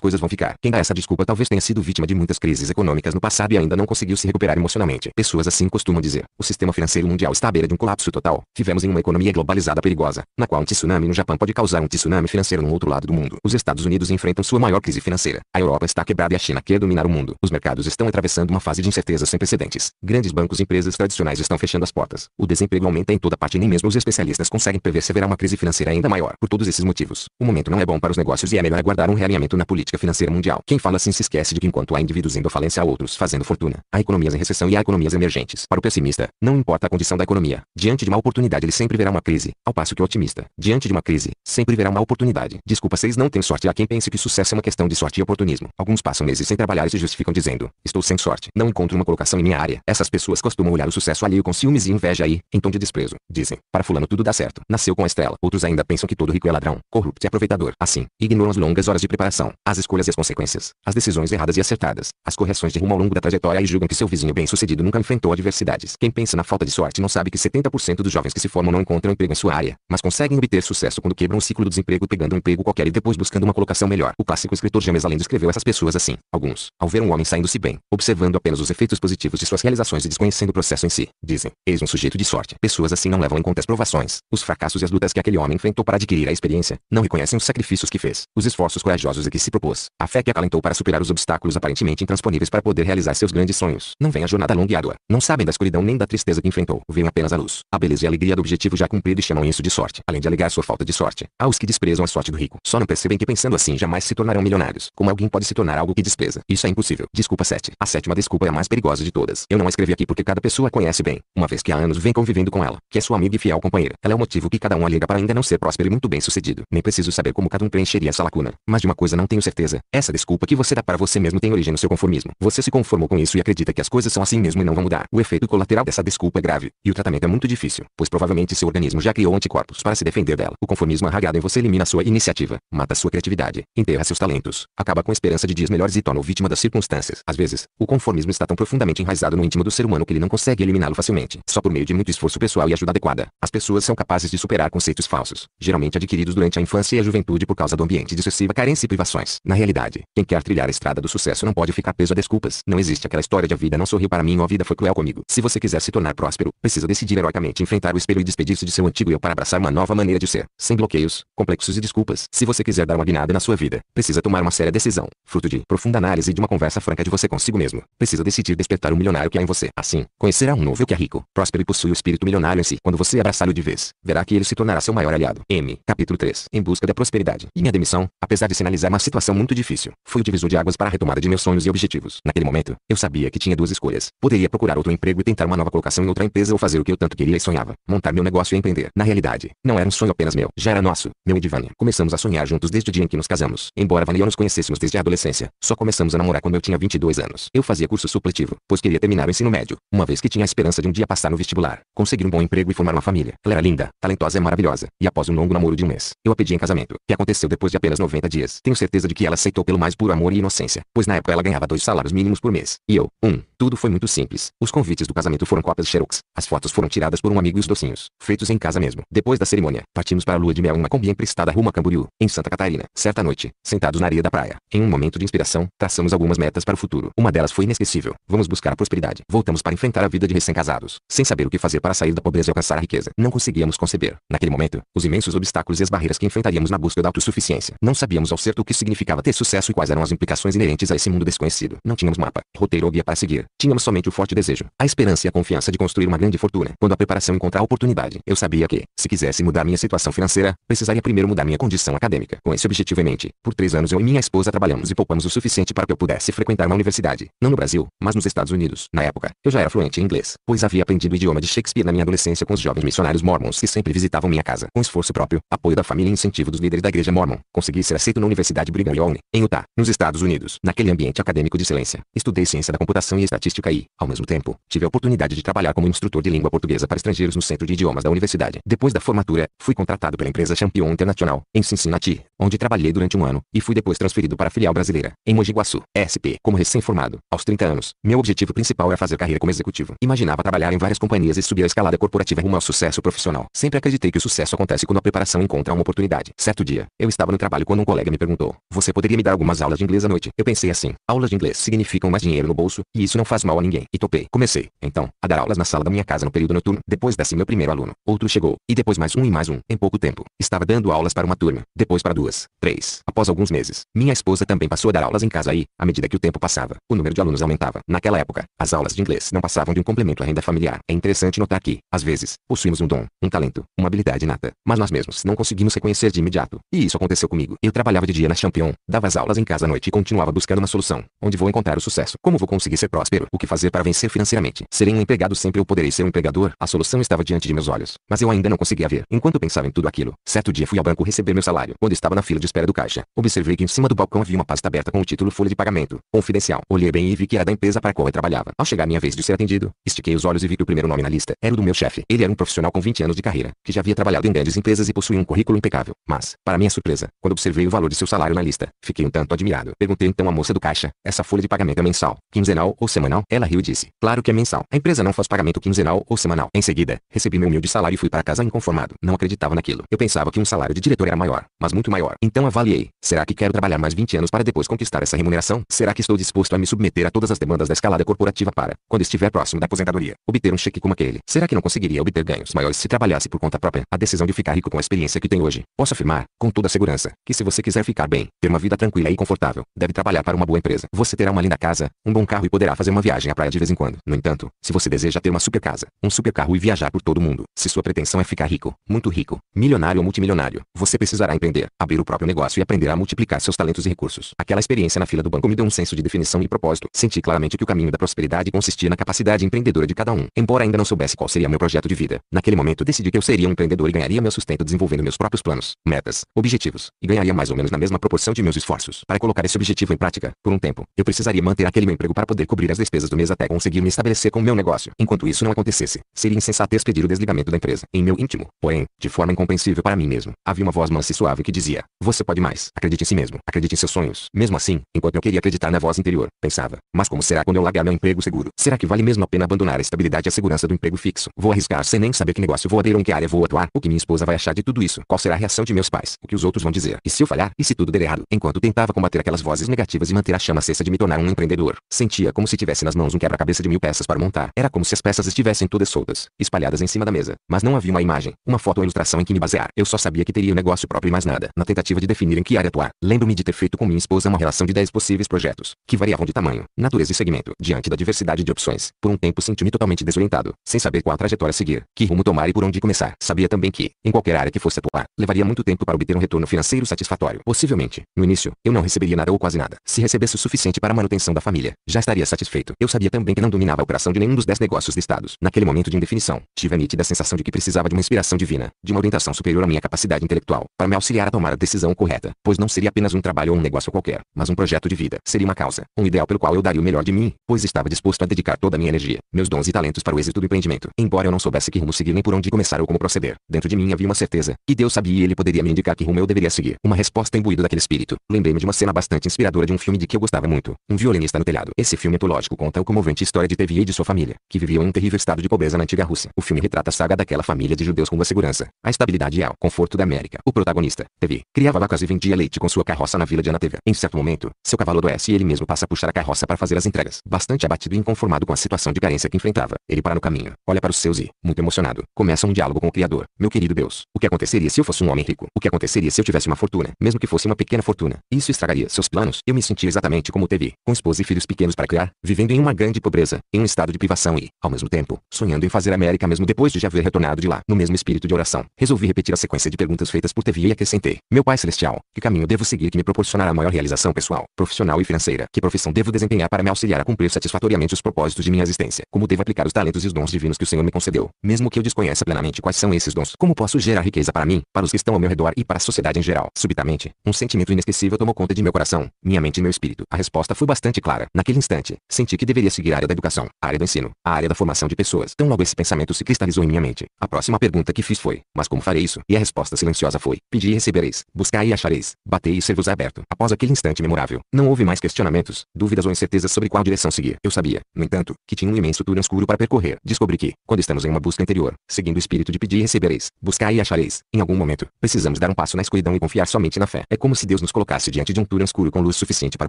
coisas vão ficar. Quem dá essa desculpa talvez tenha sido vítima de muitas crises econômicas no passado e ainda não conseguiu se recuperar emocionalmente. Pessoas assim costumam dizer: o sistema financeiro mundial está à beira de um colapso total. Vivemos em uma economia globalizada perigosa, na qual um tsunami no Japão pode causar um tsunami financeiro no outro lado do mundo. Os Estados Unidos enfrentam sua maior crise financeira. A Europa está quebrada e a China quer dominar o mundo. Os mercados estão atravessando uma fase de incerteza sem precedentes. Grandes bancos e empresas tradicionais estão fechando as portas. O desemprego aumenta em toda parte e nem mesmo os especialistas conseguem prever se haverá uma crise financeira ainda maior. Por todos esses motivos, o momento não é bom para os negócios e é melhor aguardar um realinhamento na política financeira mundial. Quem fala assim se esquece de que enquanto há indivíduos indo à falência há outros fazendo fortuna, há economias em recessão e há economias emergentes. Para o pessimista, não importa a condição da economia. Diante de uma oportunidade ele sempre verá uma crise, ao passo que o otimista, diante de uma crise, sempre verá uma oportunidade. Desculpa vocês não têm sorte. Há quem pense que sucesso é uma questão de sorte e oportunismo. Alguns passam meses sem trabalhar e se justificam dizendo: Estou sem sorte, não encontro uma colocação em minha área. Essas pessoas costumam olhar o sucesso alheio com ciúmes e inveja e, em tom de desprezo, dizem: Para fulano tudo dá certo. Nasceu com a estrela. Outros ainda pensam que todo rico é ladrão, corrupto e aproveitador. Assim, ignoram as longas horas de preparação, as escolhas e as consequências, as decisões erradas e acertadas, as correções de rumo ao longo da trajetória e julgam que seu vizinho bem-sucedido nunca enfrentou adversidades. Quem pensa na falta de sorte não sabe que 70% dos jovens que se formam não encontram emprego em sua área, mas conseguem obter sucesso quando quebram o ciclo do desemprego pegando um emprego qualquer e depois buscando uma colocação melhor. O clássico escritor James Allen descreveu essas pessoas assim. Alguns, ao ver um homem saindo-se bem, observando apenas os efeitos positivos de suas realizações e desconhecendo o processo em si, dizem: Eis um sujeito de sorte. Pessoas assim não levam em conta as provações, os fracassos e as lutas que aquele homem enfrentou para adquirir a experiência, não reconhecem os sacrifícios que fez, os esforços corajosos a que se propôs, a fé que acalentou para superar os obstáculos aparentemente intransponíveis para poder realizar seus grandes sonhos. Não vem a jornada longa e árdua. Não sabem da escuridão nem da tristeza que enfrentou. Vem apenas a luz, a beleza e a alegria do objetivo já cumprido e chamam isso de sorte. Além de alegar sua falta de sorte, há os que desprezam a sorte do rico. Só não percebem que pensando assim jamais se tornarão milionários. Como alguém pode se tornar algo que despreza? Isso é impossível. Desculpa 7. A sétima desculpa é a mais perigosa de todas. Eu não a escrevi aqui porque cada pessoa conhece bem, uma vez que há anos vem convivendo com ela, que é sua amiga e fiel companheira. Ela é o motivo que cada um alega para ainda não ser próspero e muito bem sucedido. Nem preciso saber como cada um preencheria essa lacuna. Mas de uma coisa não tenho certeza. Essa desculpa que você dá para você mesmo tem origem no seu conformismo. Você se conformou com isso e acredita que as coisas são assim mesmo e não vão mudar. O efeito colateral dessa desculpa é grave, e o tratamento é muito difícil, pois provavelmente seu organismo já criou anticorpos para se defender dela. O conformismo arraigado em você elimina sua iniciativa, mata sua criatividade, enterra seus talentos, acaba com a esperança de dias melhores e torna-o vítima das circunstâncias. Às vezes, o conformismo está tão profundamente enraizado no íntimo do ser humano que ele não consegue eliminá-lo facilmente. Só por meio de muito esforço pessoal e ajuda adequada, as pessoas são capazes de superar conceitos falsos, geralmente adquiridos durante a infância e a juventude por causa do ambiente de excessiva carência e privações. Na realidade, quem quer trilhar a estrada do sucesso não pode ficar preso a desculpas. Não existe aquela história de a vida não sorriu para mim ou a vida foi cruel comigo. Se você quiser se tornar próspero, precisa decidir heroicamente enfrentar o espelho e despedir-se de seu antigo eu para abraçar uma nova maneira de ser, sem bloqueios, complexos e desculpas. Se você quiser dar uma guinada na sua vida, precisa tomar uma séria decisão, fruto de profunda análise e de uma conversa franca de você consigo mesmo. Precisa decidir despertar o milionário que há em você. Assim, conhecerá um novo eu que é rico, próspero e possui o espírito milionário em si. Quando você abraçá-lo de vez, verá que ele se tornará seu maior aliado. M. Capítulo 3. Em busca da prosperidade. Minha demissão, apesar de sinalizar uma situação muito difícil, foi o divisor de águas para a retomada de meus sonhos e objetivos. Naquele momento, eu sabia que tinha duas escolhas. Poderia procurar outro emprego e tentar uma nova colocação em outra empresa ou fazer o que eu tanto queria e sonhava, montar meu negócio e empreender. Na realidade, não era um sonho apenas meu, já era nosso, meu e de Vânia. Começamos a sonhar juntos desde o dia em que nos casamos. Embora Vânia e eu nos conhecêssemos desde a adolescência, só começamos a namorar quando eu tinha 22 anos. Eu fazia curso supletivo, pois queria terminar o ensino médio, uma vez que tinha a esperança de um dia passar no vestibular, conseguir um bom emprego e formar uma família. Ela era linda, talentosa e maravilhosa, e após um longo namoro de um mês, eu a pedi em casamento, que aconteceu depois de apenas 90 dias. Tenho certeza de que ela aceitou pelo mais puro amor e inocência, pois na época ela ganhava dois salários mínimos por mês, e eu, um. Tudo foi muito simples. Os convites do casamento foram cópias xerox. As fotos foram tiradas por um amigo e os docinhos, feitos em casa mesmo. Depois da cerimônia, partimos para a lua de mel em uma combi emprestada rumo a Camboriú, em Santa Catarina. Certa noite, sentados na areia da praia, em um momento de inspiração, traçamos algumas metas para o futuro. Uma delas foi inesquecível. Vamos buscar a prosperidade. Voltamos para enfrentar a vida de recém-casados, sem saber o que fazer para sair da pobreza e alcançar a riqueza. Não conseguíamos conceber, naquele momento, os imensos obstáculos e as barreiras que enfrentaríamos na busca da autossuficiência. Não sabíamos ao certo o que significava ter sucesso e quais eram as implicações inerentes a esse mundo desconhecido. Não tínhamos mapa, roteiro ou guia para seguir. Tínhamos somente o forte desejo, a esperança e a confiança de construir uma grande fortuna. Quando a preparação encontrar a oportunidade, eu sabia que, se quisesse mudar minha situação financeira, precisaria primeiro mudar minha condição acadêmica. Com esse objetivo em mente, por três anos eu e minha esposa trabalhamos e poupamos o suficiente para que eu pudesse frequentar uma universidade, não no Brasil, mas nos Estados Unidos. Na época, eu já era fluente em inglês, pois havia aprendido o idioma de Shakespeare na minha adolescência com os jovens missionários mormons que sempre visitavam minha casa. Com esforço próprio, apoio da família e incentivo dos líderes da igreja mormon, Mormon, consegui ser aceito na Universidade Brigham Young, em Utah, nos Estados Unidos. Naquele ambiente acadêmico de excelência, estudei ciência da computação e estatística e, ao mesmo tempo, tive a oportunidade de trabalhar como instrutor de língua portuguesa para estrangeiros no Centro de Idiomas da Universidade. Depois da formatura, fui contratado pela empresa Champion Internacional, em Cincinnati, onde trabalhei durante um ano, e fui depois transferido para a filial brasileira, em Mogi Guaçu, SP. Como recém-formado, aos 30 anos, meu objetivo principal era fazer carreira como executivo. Imaginava trabalhar em várias companhias e subir a escalada corporativa rumo ao sucesso profissional. Sempre acreditei que o sucesso acontece quando a preparação encontra uma oportunidade. Certo dia, eu estava no trabalho quando um colega me perguntou: Você poderia me dar algumas aulas de inglês à noite? Eu pensei assim: aulas de inglês significam mais dinheiro no bolso, e isso não faz mal a ninguém. E topei. Comecei, então, a dar aulas na sala da minha casa no período noturno. Depois desse meu primeiro aluno, outro chegou, e depois mais um e mais um. Em pouco tempo, estava dando aulas para uma turma, depois para duas, três. Após alguns meses, minha esposa também passou a dar aulas em casa e, à medida que o tempo passava, o número de alunos aumentava. Naquela época, as aulas de inglês não passavam de um complemento à renda familiar. É interessante notar que, às vezes, possuímos um dom, um talento, uma habilidade inata, mas nós mesmos não conseguimos reconhecer de imediato. E isso aconteceu comigo. Eu trabalhava de dia na Champion, dava as aulas em casa à noite e continuava buscando uma solução. Onde vou encontrar o sucesso? Como vou conseguir ser próspero? O que fazer para vencer financeiramente? Serei um empregado sempre ou poderei ser um empregador? A solução estava diante de meus olhos, mas eu ainda não conseguia ver. Enquanto pensava em tudo aquilo, certo dia fui ao banco receber meu salário. Quando estava na fila de espera do caixa, observei que em cima do balcão havia uma pasta aberta com o título Folha de Pagamento, confidencial. Olhei bem e vi que era da empresa para a qual eu trabalhava. Ao chegar minha vez de ser atendido, estiquei os olhos e vi que o primeiro nome na lista era o do meu chefe. Ele era um profissional com 20 anos de carreira, que já havia trabalhado em grandes empresas e possuía um currículo impecável. Mas, para minha surpresa, quando observei o valor de seu salário na lista, fiquei um tanto admirado. Perguntei então à moça do caixa: essa folha de pagamento é mensal, quinzenal ou semanal? Ela riu e disse: Claro que é mensal. A empresa não faz pagamento quinzenal ou semanal. Em seguida, recebi meu humilde salário e fui para casa inconformado. Não acreditava naquilo. Eu pensava que um salário de diretor era maior, mas muito maior. Então avaliei: será que quero trabalhar mais 20 anos para depois conquistar essa remuneração? Será que estou disposto a me submeter a todas as demandas da escalada corporativa para, quando estiver próximo da aposentadoria, obter um cheque como aquele? Será que não conseguiria obter ganhos maiores se trabalhasse por conta própria? A decisão de ficar rico com a experiência que tenho hoje. Posso afirmar, com toda segurança, que se você quiser ficar bem, ter uma vida tranquila e confortável, deve trabalhar para uma boa empresa. Você terá uma linda casa, um bom carro e poderá fazer uma viagem à praia de vez em quando. No entanto, se você deseja ter uma super casa, um super carro e viajar por todo o mundo, se sua pretensão é ficar rico, muito rico, milionário ou multimilionário, você precisará empreender, abrir o próprio negócio e aprender a multiplicar seus talentos e recursos. Aquela experiência na fila do banco me deu um senso de definição e propósito. Senti claramente que o caminho da prosperidade consistia na capacidade empreendedora de cada um. Embora ainda não soubesse qual seria meu projeto de vida, naquele momento decidi que eu seria um empreendedor e ganharia meu sustento desenvolvendo meus próprios planos, metas, objetivos, e ganharia mais ou menos na mesma proporção de meus esforços. Para colocar esse objetivo em prática, por um tempo, eu precisaria manter aquele meu emprego para poder cobrir as despesas do mês até conseguir me estabelecer com o meu negócio. Enquanto isso não acontecesse, seria insensatez pedir o desligamento da empresa. Em meu íntimo, porém, de forma incompreensível para mim mesmo, havia uma voz mansa e suave que dizia: Você pode mais. Acredite em si mesmo. Acredite em seus sonhos. Mesmo assim, enquanto eu queria acreditar na voz interior, pensava: Mas como será quando eu largar meu emprego seguro? Será que vale mesmo a pena abandonar a estabilidade e a segurança do emprego fixo? Vou arriscar sem nem saber que negócio vou abrir ou em que área vou atuar? O que minha esposa vai achar de tudo isso? Qual será a reação de meus pais? O que os outros vão dizer? E se eu falhar? E se tudo der errado? Enquanto tentava combater aquelas vozes negativas e manter a chama acesa de me tornar um empreendedor, sentia como se tivesse nas mãos um quebra-cabeça de mil peças para montar. Era como se as peças estivessem todas soltas, espalhadas em cima da mesa, mas não havia uma imagem, uma foto ou ilustração em que me basear. Eu só sabia que teria um negócio próprio e mais nada. Na tentativa de definir em que área atuar, lembro-me de ter feito com minha esposa uma relação de 10 possíveis projetos, que variavam de tamanho, natureza e segmento. Diante da diversidade de opções, por um tempo senti-me totalmente desorientado, sem saber qual trajetória seguir, que rumo tomar e por onde começar. Sabia também que, em qualquer área que fosse atuar, levaria muito tempo para obter um retorno financeiro satisfatório. Possivelmente, no início, eu não receberia nada ou quase nada. Se recebesse o suficiente para a manutenção da família, já estaria satisfeito. Eu sabia também que não dominava a operação de nenhum dos 10 negócios listados. Naquele momento de indefinição, tive a nítida sensação de que precisava de uma inspiração divina, de uma orientação superior à minha capacidade intelectual, para me auxiliar a tomar a decisão correta, pois não seria apenas um trabalho ou um negócio qualquer, mas um projeto de vida. Seria uma causa, um ideal pelo qual eu daria o melhor de mim, pois estava disposto a dedicar toda a minha energia, meus dons e talentos para o êxito do empreendimento. Embora eu não soubesse que rumo seguir nem por onde começar ou como proceder, dentro de mim havia uma certeza, que Deus sabia e ele poderia me indicar que rumo eu deveria seguir. Uma resposta imbuída daquele espírito. Lembrei-me de uma cena bastante inspiradora de um filme de que eu gostava muito, um violinista no telhado. Esse filme antológico conta a comovente história de Tevye e de sua família, que viviam em um terrível estado de pobreza na antiga Rússia. O filme retrata a saga daquela família de judeus com a segurança, a estabilidade e o conforto da América. O protagonista, Tevye, criava vacas e vendia leite com sua carroça na vila de Anatevia. Em certo momento, seu cavalo adoece e ele mesmo passa a puxar a carroça para fazer as entregas. Bastante abatido e inconformado com a situação de carência que enfrentava, ele para no caminho, olha para os seus e, muito emocionado, começa um diálogo com o Criador. Meu querido Deus, o que aconteceria se eu fosse um homem rico? O que aconteceria se eu tivesse uma fortuna, mesmo que fosse uma pequena fortuna? Isso estragaria seus planos? Eu me sentia exatamente como Tevye, com esposa e filhos pequenos para criar, vivendo em uma grande pobreza, em um estado de privação e, ao mesmo tempo, sonhando em fazer América mesmo depois de já haver retornado de lá, no mesmo espírito de oração. Resolvi repetir a sequência de perguntas feitas por Tevye e acrescentei: Meu Pai Celestial, que caminho devo seguir que me proporcionará maior realização pessoal, profissional e financeira? Que profissão devo desempenhar para me auxiliar a cumprir satisfatoriamente os propósitos de minha existência? Como devo aplicar os talentos e os dons divinos que o Senhor me concedeu, mesmo que eu desconheça plenamente quais são esses dons? Como posso gerar riqueza para mim, para os que estão ao meu redor e para a sociedade em geral. Subitamente, um sentimento inesquecível tomou conta de meu coração, minha mente e meu espírito. A resposta foi bastante clara. Naquele instante, senti que deveria seguir a área da educação, a área do ensino, a área da formação de pessoas. Tão logo esse pensamento se cristalizou em minha mente. A próxima pergunta que fiz foi: Mas como farei isso? E a resposta silenciosa foi: Pedi e recebereis, buscai e achareis, batei e ser-vos aberto. Após aquele instante memorável, não houve mais questionamentos, dúvidas ou incertezas sobre qual direção seguir. Eu sabia, no entanto, que tinha um imenso túnel escuro para percorrer. Descobri que, quando estamos em uma busca interior, seguindo o espírito de pedir e recebereis, buscar e achareis, em algum momento, precisamos dar um passo na escuridão e confiar somente na fé. É como se Deus nos colocasse diante de um túnel escuro com luz suficiente para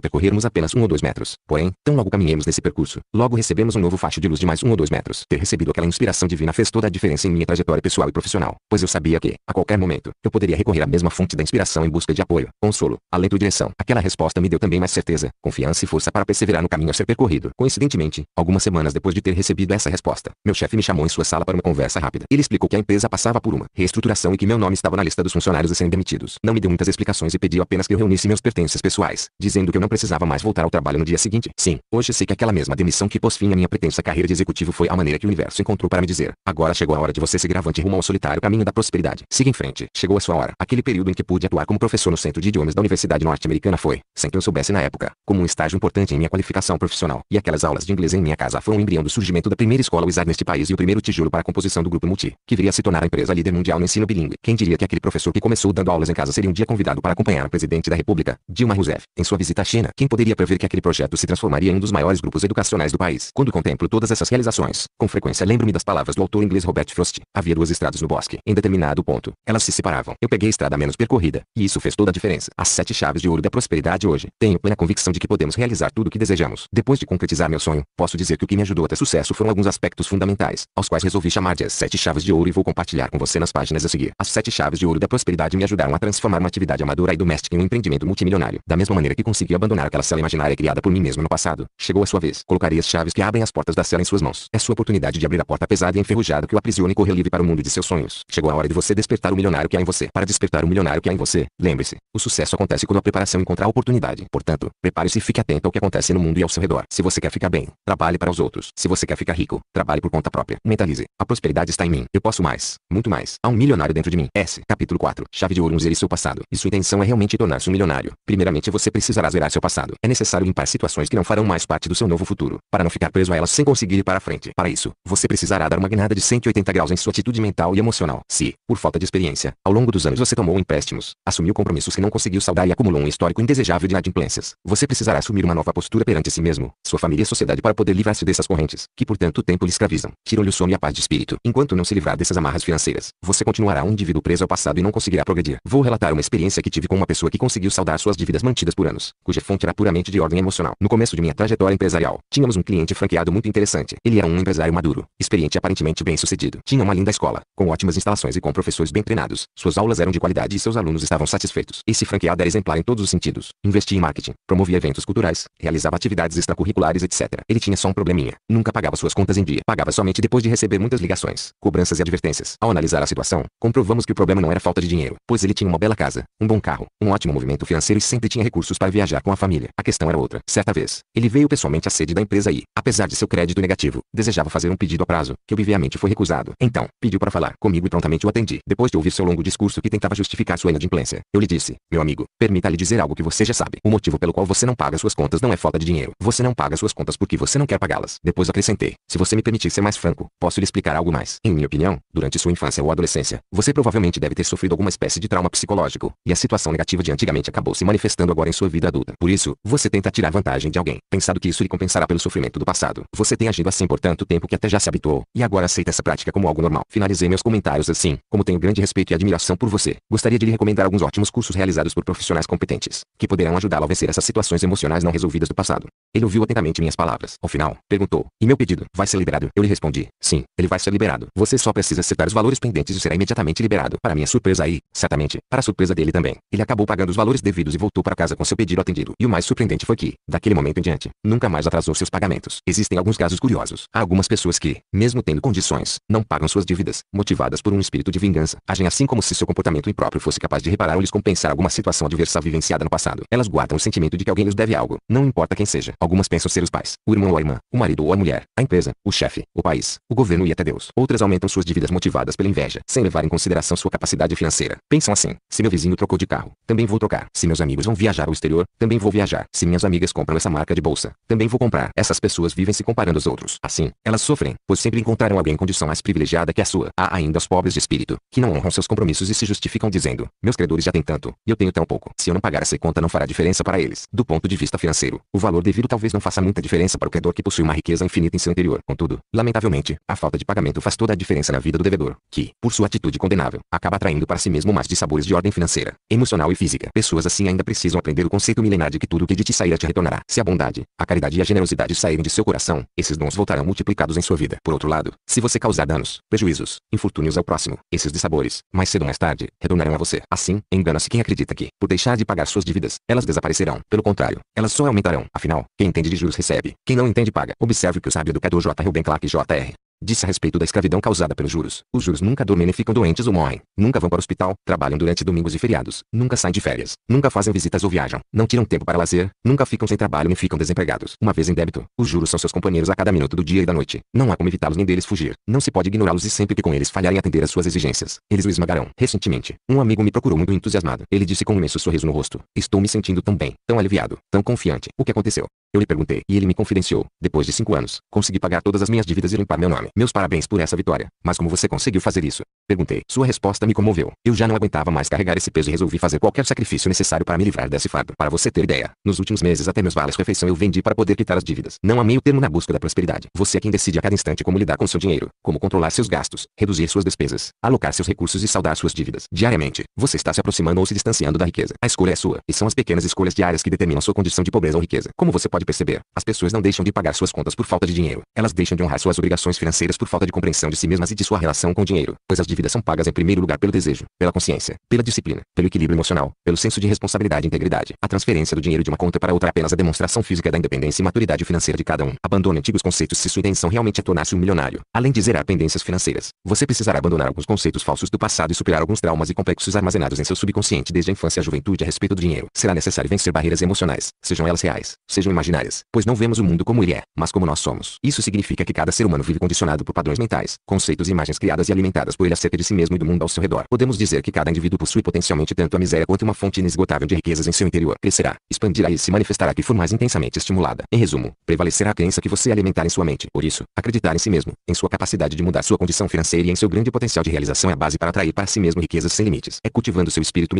percorrermos apenas um ou dois metros. Porém, tão logo caminhemos nesse percurso, logo recebemos um novo facho de luz de mais um ou dois metros. Ter recebido aquela inspiração divina fez toda a diferença em minha trajetória pessoal e profissional, pois eu sabia que, a qualquer momento, eu poderia recorrer à mesma fonte da inspiração em busca de apoio, consolo, alento e direção. Aquela resposta me deu também mais certeza, confiança e força para perseverar no caminho a ser percorrido. Coincidentemente, algumas semanas depois de ter recebido essa resposta, meu chefe me chamou em sua sala para uma conversa rápida. Ele explicou que a empresa passava por uma reestruturação e que meu nome estava na lista dos funcionários a serem demitidos. Não me deu muitas explicações e pediu apenas que eu reunisse meus pertences pessoais, dizendo que eu não precisava mais voltar ao trabalho no dia seguinte. Sim, hoje sei que aquela mesma demissão que pôs fim à minha pretensa carreira de executivo foi a maneira que o universo encontrou para me dizer: agora chegou a hora de você seguir avante rumo ao solitário caminho da prosperidade. Siga em frente. Chegou a sua hora. Aquele período em que pude atuar como professor no Centro de Idiomas da Universidade Norte-Americana foi, sem que eu soubesse na época, como um estágio importante em minha qualificação profissional. E aquelas aulas de inglês em minha casa foram o embrião do surgimento da primeira escola Wizard neste país e o primeiro tijolo para a composição do grupo Multi, que viria a se tornar a empresa líder mundial no ensino bilíngue. Quem diria que aquele professor que começou dando aulas em casa seria um dia convidado para acompanhar o presidente da República, Dilma Rousseff, em sua visita à China? Quem poderia prever que aquele projeto se transformaria em um dos maiores grupos educacionais do país? Quando contemplo todas essas realizações, com frequência lembro-me das palavras do autor inglês Robert Frost. Havia duas estradas no bosque. Em determinado ponto, elas se separavam. Eu peguei a estrada menos percorrida, e isso fez toda a diferença. As sete chaves de ouro da prosperidade hoje. Tenho plena convicção de que podemos realizar tudo o que desejamos. Depois de concretizar meu sonho, posso dizer que o que me ajudou a ter sucesso foram alguns aspectos fundamentais, aos quais resolvi chamar de as sete chaves de ouro e vou compartilhar com você nas páginas a seguir. As sete chaves de ouro da prosperidade me ajudaram a transformar uma atividade amadora e doméstica em um empreendimento multimilionário. Da mesma maneira que consegui abandonar aquela cela imaginária criada por mim mesmo no passado, chegou a sua vez. Colocarei as chaves que abrem as portas da cela em suas mãos. É sua oportunidade de abrir a porta pesada e enferrujada que o aprisiona e correr livre para o mundo de seus sonhos. Chegou a hora de você despertar o milionário que há em você. Para despertar o milionário que há em você, lembre-se, o sucesso acontece quando a preparação encontrar a oportunidade. Portanto, prepare-se e fique atento ao que acontece no mundo e ao seu redor. Se você quer ficar bem, trabalhe para os outros. Se você quer ficar rico, trabalhe por conta própria. Mentalize. A prosperidade está em mim. Eu posso mais. Muito mais. Há um milionário dentro de mim. S. Capítulo 4. Chave de ouro um e seu passado. E sua intenção é realmente tornar-se um milionário. Primeiramente você precisará zerar seu passado. É necessário limpar situações que não farão mais parte do seu novo futuro, para não ficar preso a elas sem conseguir ir para frente. Para isso, você precisará dar uma guinada de 180 graus em sua atitude mental e emocional. Se, por falta de experiência, ao longo dos anos você tomou empréstimos, assumiu compromissos que não conseguiu saldar e acumulou um histórico indesejável de inadimplências, você precisará assumir uma nova postura perante si mesmo, sua família e sociedade para poder livrar-se dessas correntes, que por tanto tempo lhe escravizam, tiram-lhe o sono e a paz de espírito. Enquanto não se livrar dessas amarras financeiras, você continuará um indivíduo preso ao passado e não conseguirá progredir. Vou relatar uma experiência que tive com uma pessoa que conseguiu saldar suas dívidas mantidas por anos, cuja fonte era puramente de ordem emocional. No começo de minha trajetória empresarial, tínhamos um cliente franqueado muito interessante. Ele era um empresário maduro, experiente e aparentemente bem-sucedido. Tinha uma linda escola, com ótimas instalações e com professores bem treinados. Suas aulas eram de qualidade e seus alunos estavam satisfeitos. Esse franqueado era exemplar em todos os sentidos. Investia em marketing, promovia eventos culturais, realizava atividades extracurriculares, etc. Ele tinha só um probleminha. Nunca pagava suas contas em dia. Pagava somente depois de receber muitas ligações, cobranças e advertências. Ao analisar a situação, comprovamos que o problema não era falta de dinheiro, pois ele tinha uma bela casa, um bom carro, um ótimo movimento financeiro e sempre tinha recursos para viajar com a família. A questão era outra. Certa vez, ele veio pessoalmente à sede da empresa e, apesar de seu crédito negativo, desejava fazer um pedido a prazo, que obviamente foi recusado. Então, pediu para falar comigo e prontamente o atendi. Depois de ouvir seu longo discurso que tentava justificar sua inadimplência, eu lhe disse, meu amigo, permita-lhe dizer algo que você já sabe. O motivo pelo qual você não paga suas contas não é falta de dinheiro. Você não paga suas contas porque você não quer pagá-las. Depois acrescentei, se você me permitir ser mais franco, posso lhe explicar algo mais. Em minha opinião, durante sua infância ou adolescência, você provavelmente deve ter sofrido alguma espécie de trauma psicológico, e a situação negativa de antigamente acabou se manifestando agora em sua vida adulta. Por isso, você tenta tirar vantagem de alguém, pensando que isso lhe compensará pelo sofrimento do passado. Você tem agido assim por tanto tempo que até já se habituou, e agora aceita essa prática como algo normal. Finalizei meus comentários assim, como tenho grande respeito e admiração por você, gostaria de lhe recomendar alguns ótimos cursos realizados por profissionais competentes, que poderão ajudá-lo a vencer essas situações emocionais não resolvidas do passado. Ele ouviu atentamente minhas palavras. Ao final, perguntou: E meu pedido, vai ser liberado? Eu lhe respondi: Sim, ele vai ser liberado. Você só precisa acertar os valores pendentes e será imediatamente liberado. Para minha surpresa aí, certamente, para surpresa dele também, ele acabou pagando os valores devidos e voltou para casa com seu pedido atendido. E o mais surpreendente foi que, daquele momento em diante, nunca mais atrasou seus pagamentos. Existem alguns casos curiosos. Há algumas pessoas que, mesmo tendo condições, não pagam suas dívidas, motivadas por um espírito de vingança. Agem assim como se seu comportamento impróprio fosse capaz de reparar ou lhes compensar alguma situação adversa vivenciada no passado. Elas guardam o sentimento de que alguém lhes deve algo, não importa quem seja. Algumas pensam ser os pais, o irmão ou a irmã, o marido ou a mulher, a empresa, o chefe, o país, o governo e até Deus. Outras aumentam suas dívidas motivadas pela inveja, sem levar em consideração sua capacidade financeira. Pensam assim: Se meu vizinho trocou de carro, também vou trocar. Se meus amigos vão viajar ao exterior, também vou viajar. Se minhas amigas compram essa marca de bolsa, também vou comprar. Essas pessoas vivem se comparando aos outros. Assim, elas sofrem, pois sempre encontraram alguém em condição mais privilegiada que a sua. Há ainda os pobres de espírito, que não honram seus compromissos e se justificam dizendo: meus credores já têm tanto, e eu tenho tão pouco. Se eu não pagar essa conta não fará diferença para eles. Do ponto de vista financeiro, o valor devido talvez não faça muita diferença para o credor que possui uma riqueza infinita em seu interior. Contudo, lamentavelmente, a falta de pagamento faz toda a diferença na vida do devedor, que, por sua atitude condenável, acaba atraindo para si mesmo mais de sabores de ordem financeira, emocional e física. Pessoas assim ainda precisam aprender o conceito milenar de que tudo o que de ti sair te retornará. Se a bondade, a caridade e a generosidade saírem de seu coração, esses dons voltarão multiplicados em sua vida. Por outro lado, se você causar danos, prejuízos, infortúnios ao próximo, esses dissabores, mais cedo ou mais tarde, retornarão a você. Assim, engana-se quem acredita que, por deixar de pagar suas dívidas, elas desaparecerão. Pelo contrário, elas só aumentarão. Afinal, quem entende de juros recebe, quem não entende paga. Observe o que o sábio educador J. Ruben Clark Jr. Disse a respeito da escravidão causada pelos juros. Os juros nunca dormem ficam doentes ou morrem. Nunca vão para o hospital, trabalham durante domingos e feriados. Nunca saem de férias. Nunca fazem visitas ou viajam. Não tiram tempo para lazer. Nunca ficam sem trabalho nem ficam desempregados. Uma vez em débito, os juros são seus companheiros a cada minuto do dia e da noite. Não há como evitá-los nem deles fugir. Não se pode ignorá-los e sempre que com eles falharem atender às suas exigências, eles o esmagarão. Recentemente, um amigo me procurou muito entusiasmado. Ele disse com um imenso sorriso no rosto: Estou me sentindo tão bem, tão aliviado, tão confiante. O que aconteceu? Eu lhe perguntei, e ele me confidenciou. Depois de cinco anos, consegui pagar todas as minhas dívidas e limpar meu nome. Meus parabéns por essa vitória. Mas como você conseguiu fazer isso? Perguntei. Sua resposta me comoveu. Eu já não aguentava mais carregar esse peso e resolvi fazer qualquer sacrifício necessário para me livrar desse fardo. Para você ter ideia, nos últimos meses até meus vales refeição eu vendi para poder quitar as dívidas. Não há meio termo na busca da prosperidade. Você é quem decide a cada instante como lidar com seu dinheiro, como controlar seus gastos, reduzir suas despesas, alocar seus recursos e saldar suas dívidas. Diariamente, você está se aproximando ou se distanciando da riqueza. A escolha é sua, e são as pequenas escolhas diárias que determinam sua condição de pobreza ou riqueza. Como você pode perceber, as pessoas não deixam de pagar suas contas por falta de dinheiro. Elas deixam de honrar suas obrigações financeiras por falta de compreensão de si mesmas e de sua relação com o dinheiro, pois as dívidas são pagas em primeiro lugar pelo desejo, pela consciência, pela disciplina, pelo equilíbrio emocional, pelo senso de responsabilidade e integridade. A transferência do dinheiro de uma conta para outra é apenas a demonstração física da independência e maturidade financeira de cada um. Abandone antigos conceitos se sua intenção realmente é tornar-se um milionário. Além de zerar pendências financeiras, você precisará abandonar alguns conceitos falsos do passado e superar alguns traumas e complexos armazenados em seu subconsciente desde a infância à juventude a respeito do dinheiro. Será necessário vencer barreiras emocionais, sejam elas reais, sejam imaginárias, pois não vemos o mundo como ele é, mas como nós somos. Isso significa que cada ser humano vive condicionado por padrões mentais, conceitos e imagens criadas e alimentadas por ele acerca de si mesmo e do mundo ao seu redor. Podemos dizer que cada indivíduo possui potencialmente tanto a miséria quanto uma fonte inesgotável de riquezas em seu interior. Crescerá, expandirá e se manifestará que for mais intensamente estimulada. Em resumo, prevalecerá a crença que você alimentar em sua mente. Por isso, acreditar em si mesmo, em sua capacidade de mudar sua condição financeira e em seu grande potencial de realização é a base para atrair para si mesmo riquezas sem limites. É cultivando seu espírito milionário